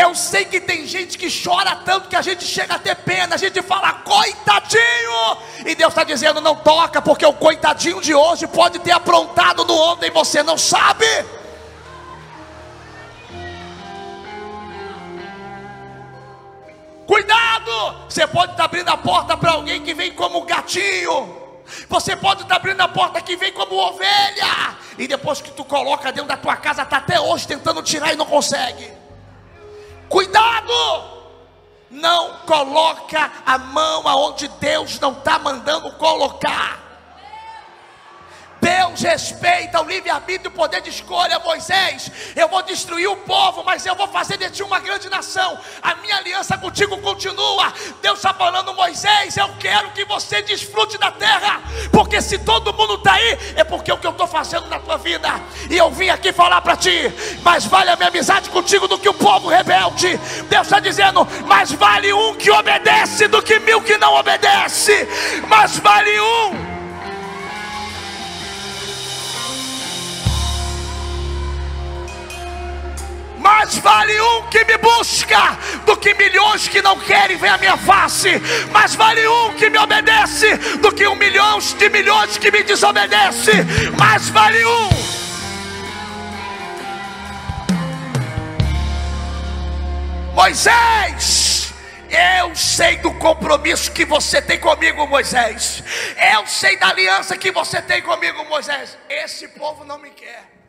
Eu sei que tem gente que chora tanto que a gente chega a ter pena, a gente fala, coitadinho, e Deus está dizendo: não toca, porque o coitadinho de hoje pode ter aprontado no ontem, você não sabe. Cuidado! Você pode estar abrindo a porta para alguém que vem como gatinho. Você pode estar abrindo a porta que vem como ovelha. E depois que tu coloca dentro da tua casa, está até hoje tentando tirar e não consegue. Cuidado! Não coloca a mão aonde Deus não está mandando colocar. Deus respeita o livre-arbítrio e o poder de escolha, Moisés. Eu vou destruir o povo, mas eu vou fazer de ti uma grande nação. A minha aliança contigo continua. Deus está falando, Moisés, eu quero que você desfrute da terra, porque se todo mundo está aí, é porque é o que eu estou fazendo na tua vida. E eu vim aqui falar para ti, mais vale a minha amizade contigo do que o povo rebelde. Está dizendo, mais vale um que obedece do que mil que não obedece. Mais vale um Mais vale um que me busca do que milhões que não querem ver a minha face. Mais vale um que me obedece do que um milhão de milhões que me desobedece. Mais vale um. Moisés, eu sei do compromisso que você tem comigo, Moisés. Eu sei da aliança que você tem comigo, Moisés. Esse povo não me quer.